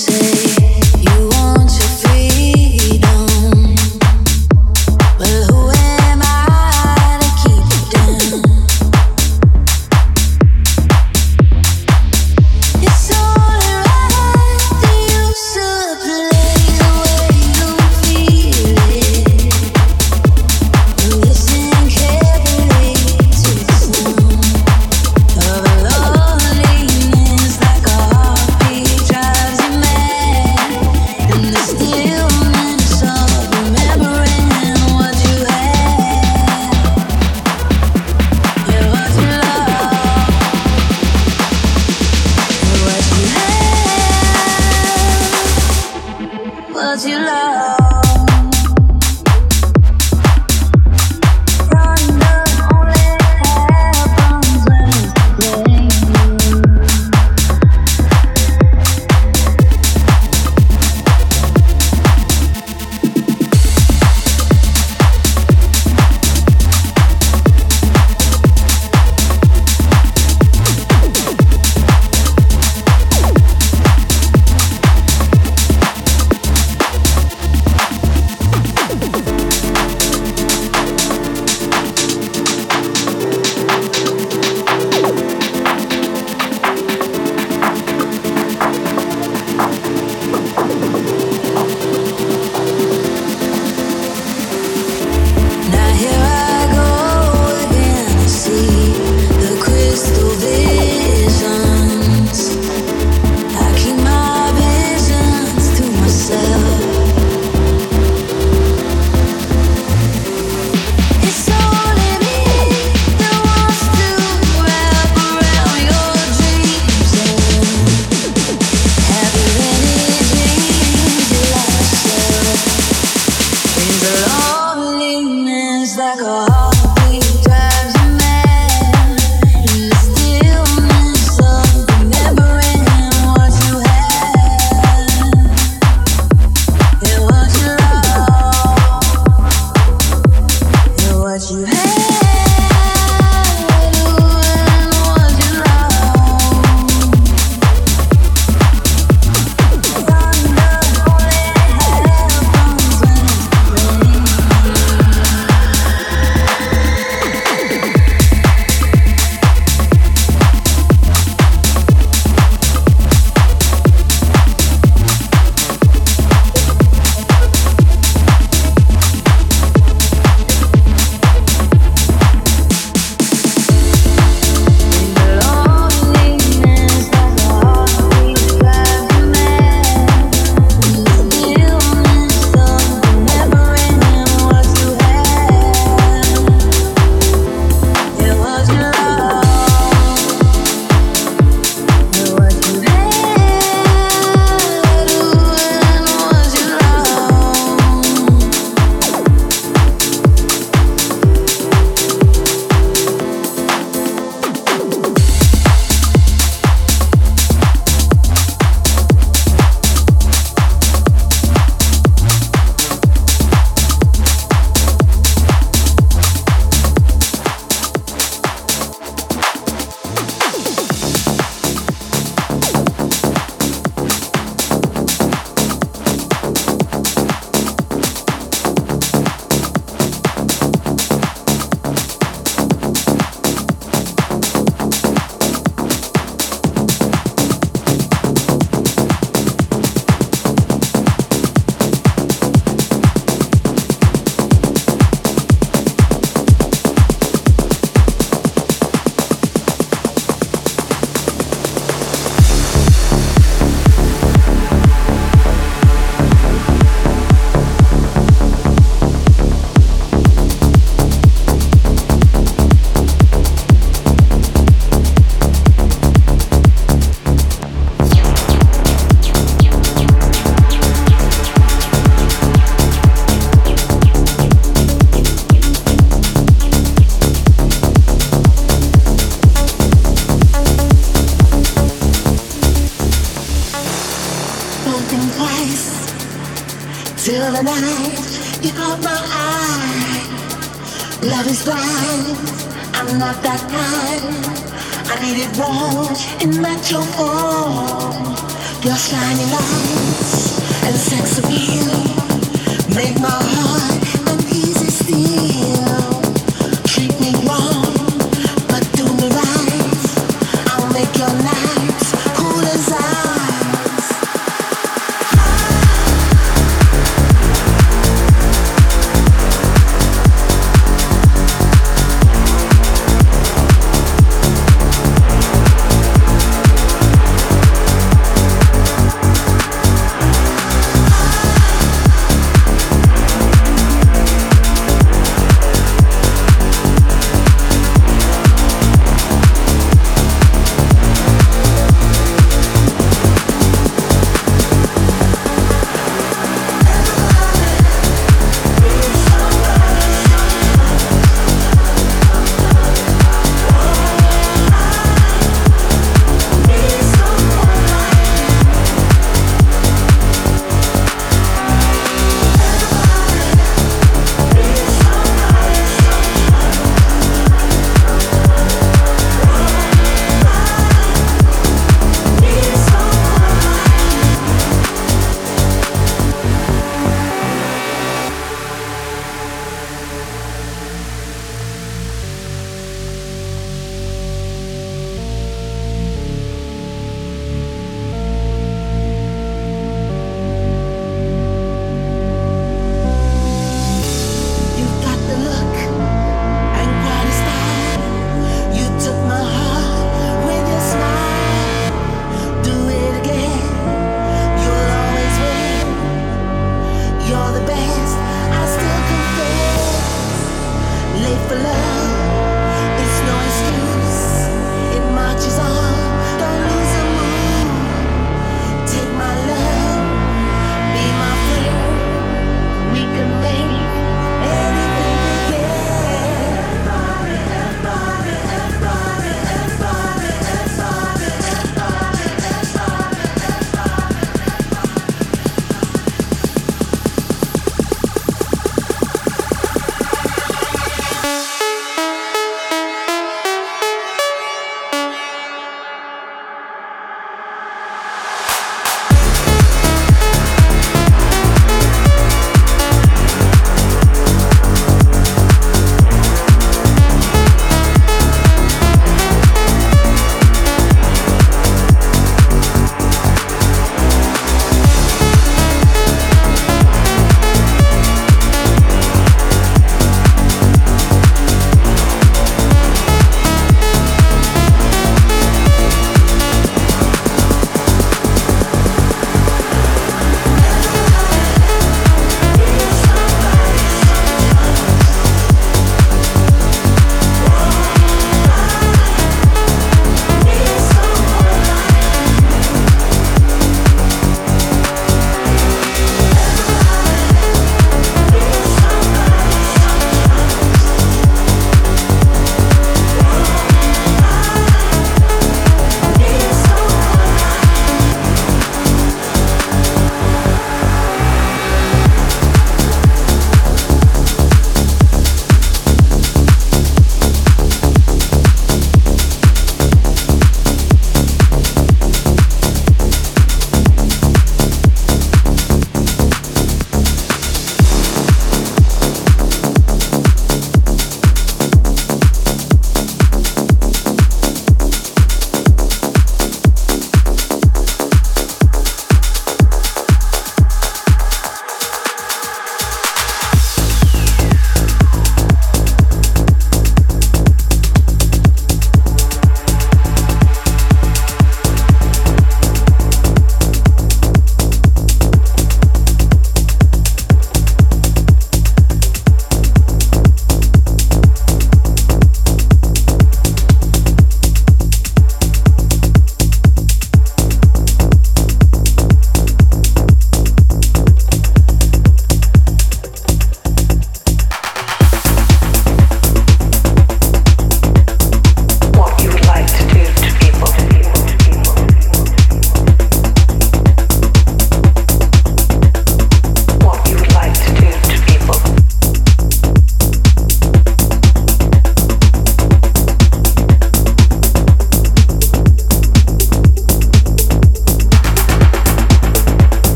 say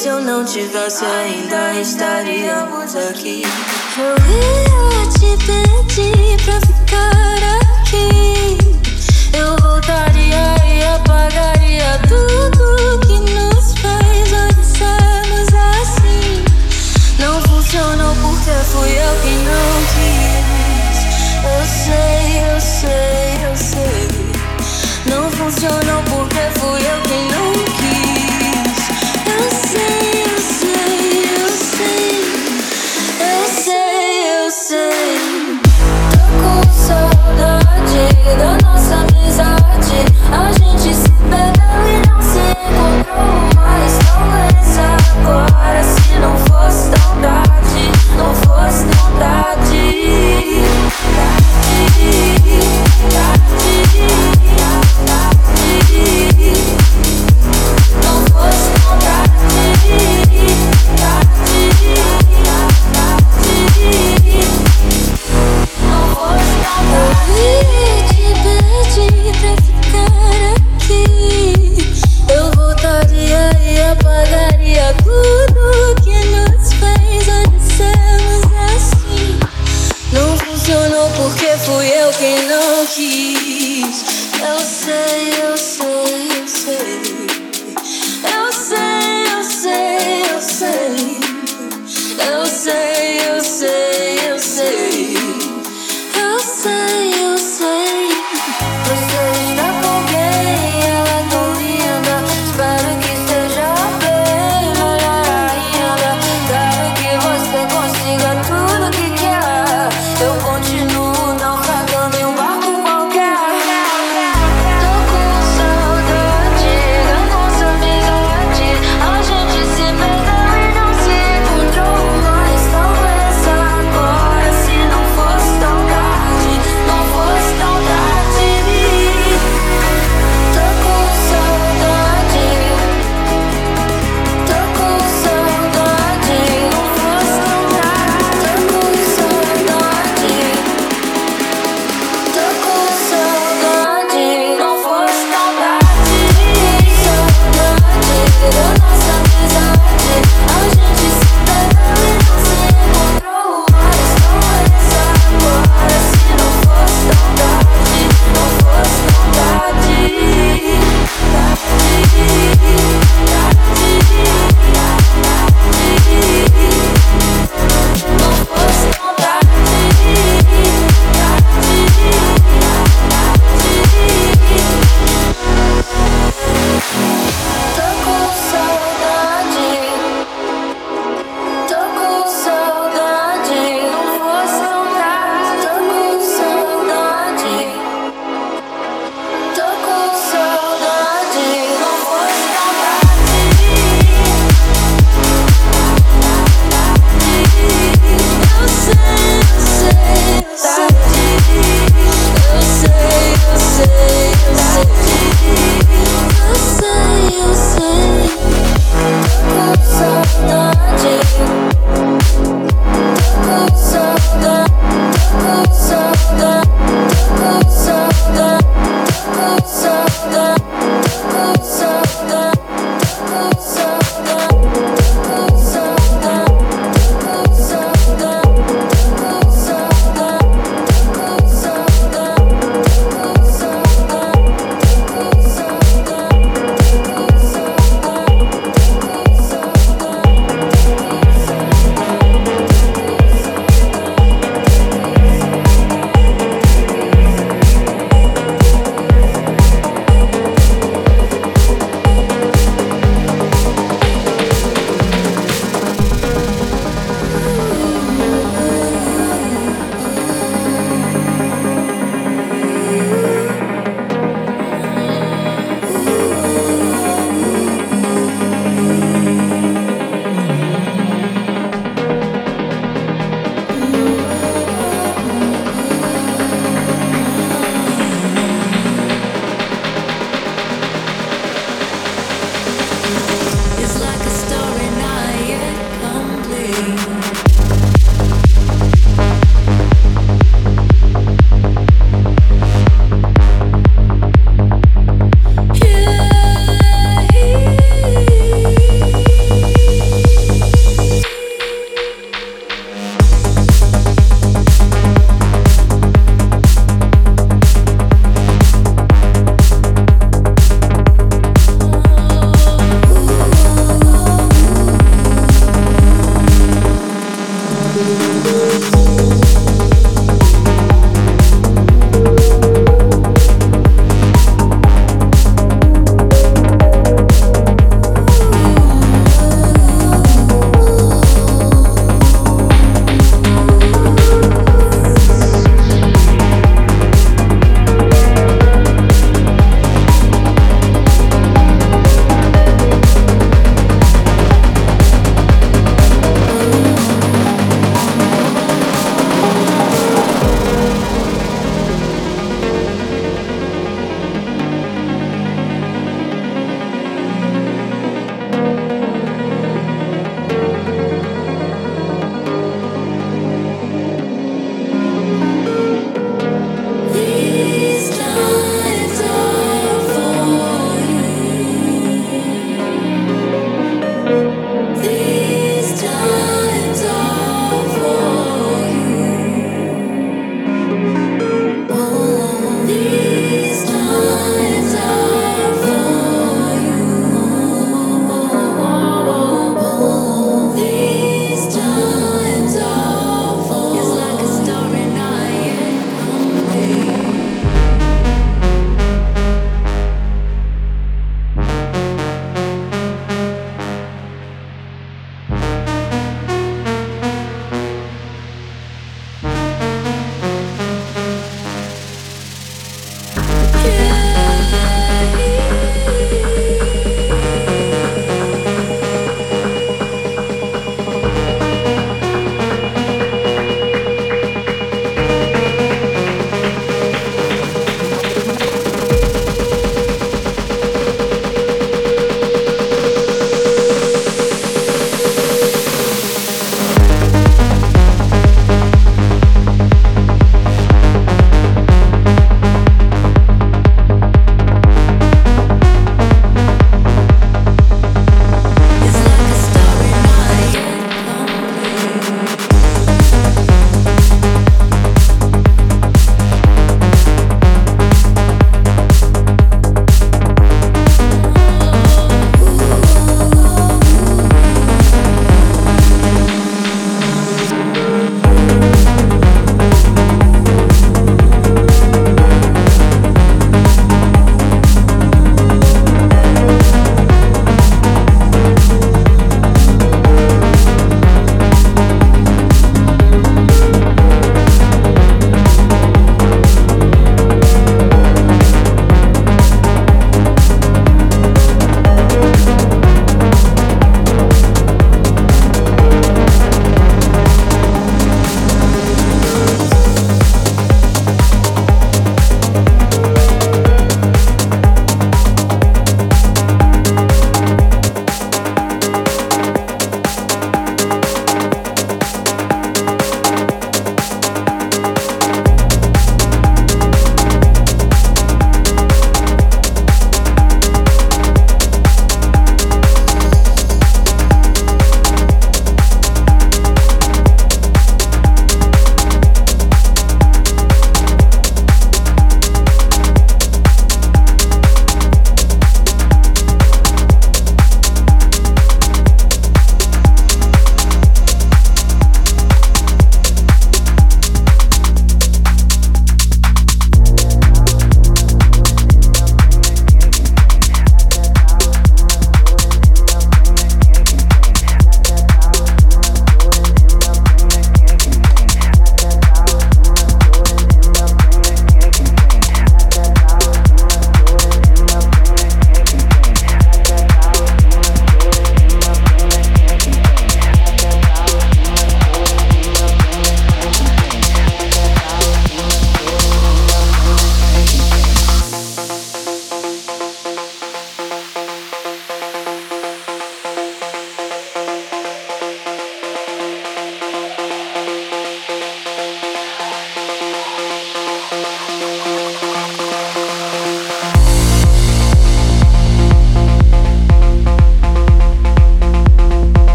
se eu não tivesse ainda estaríamos aqui. Eu ia te pedir pra ficar.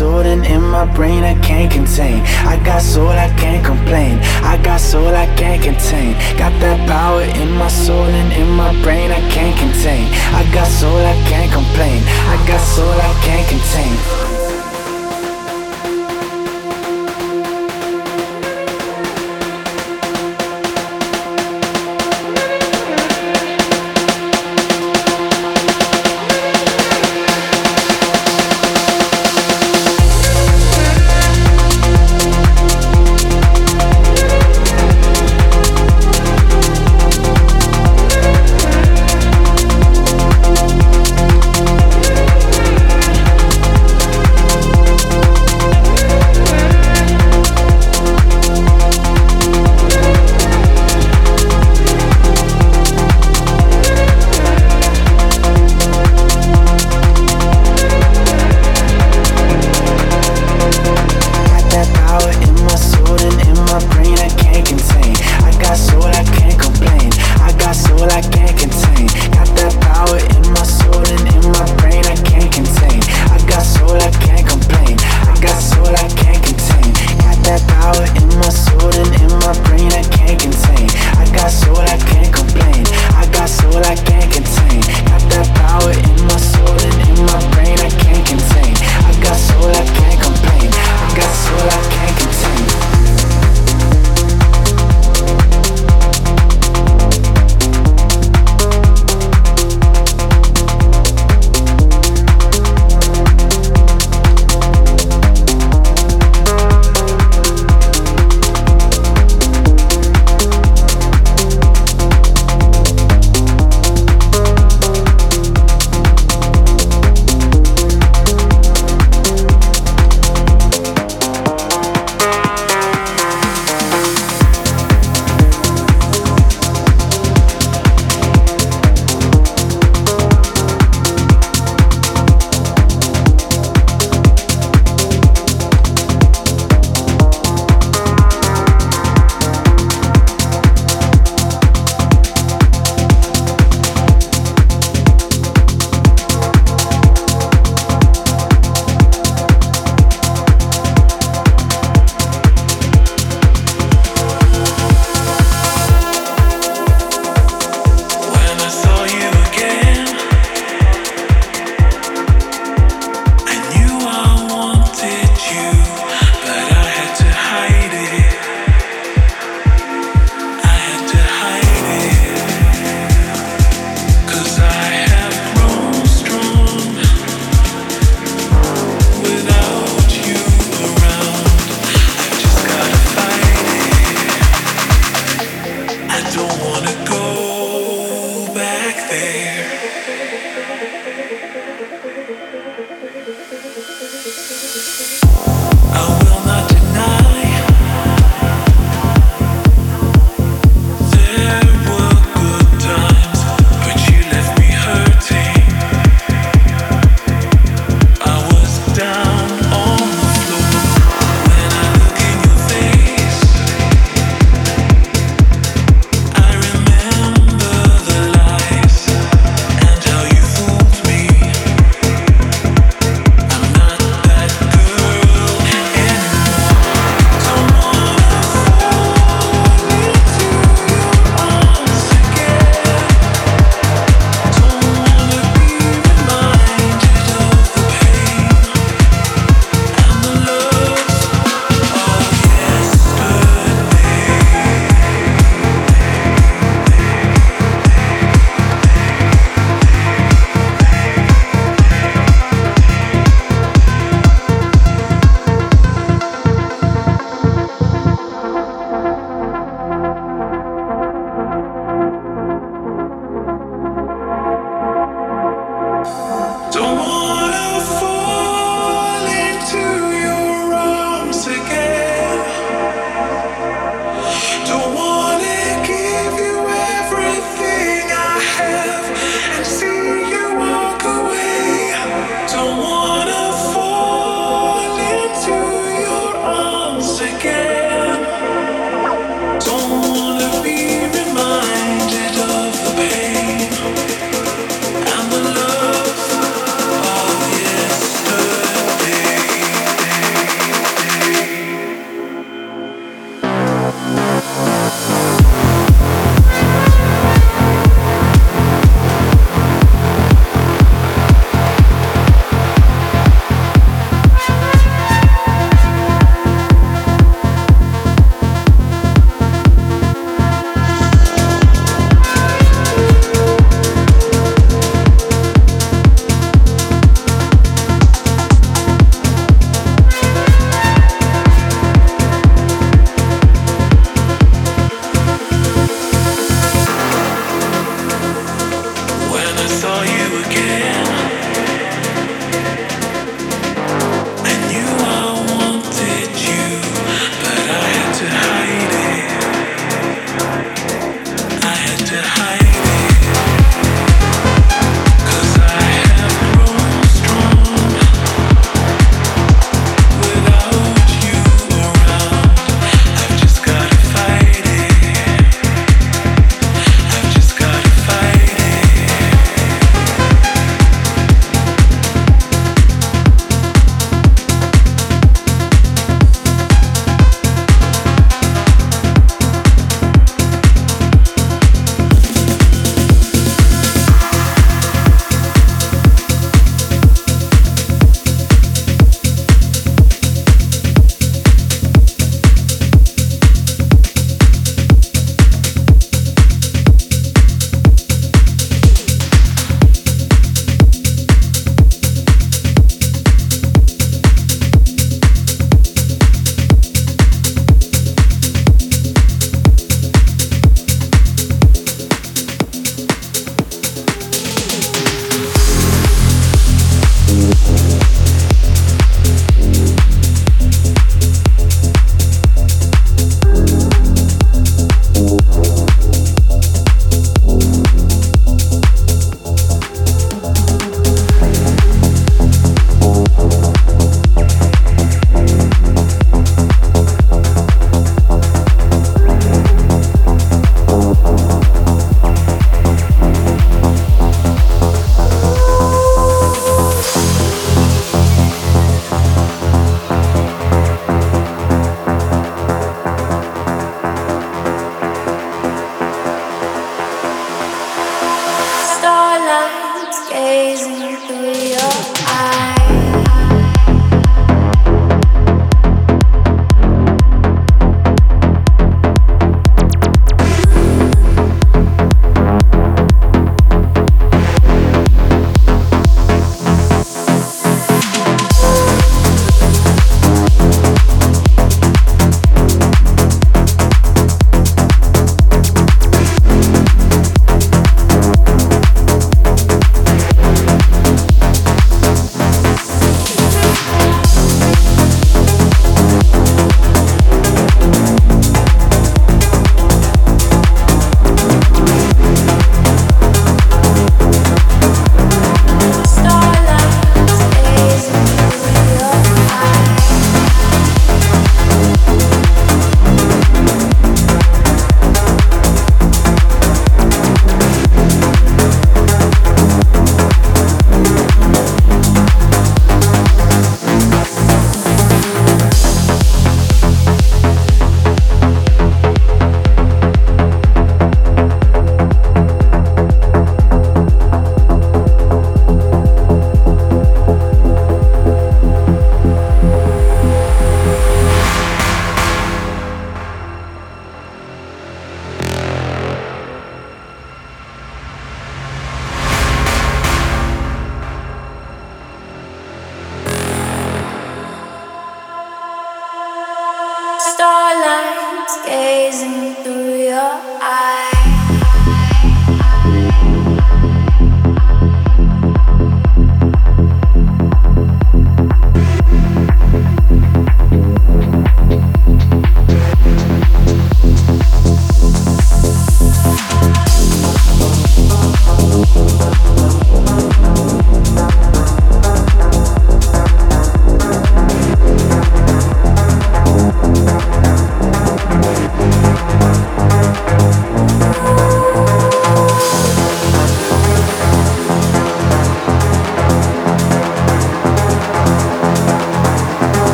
And in my brain I can't contain. I got soul, I can't complain. I got soul, I can't contain. Got that power in my soul and in my brain I can't contain. I got soul, I can't complain. I got soul, I can't contain.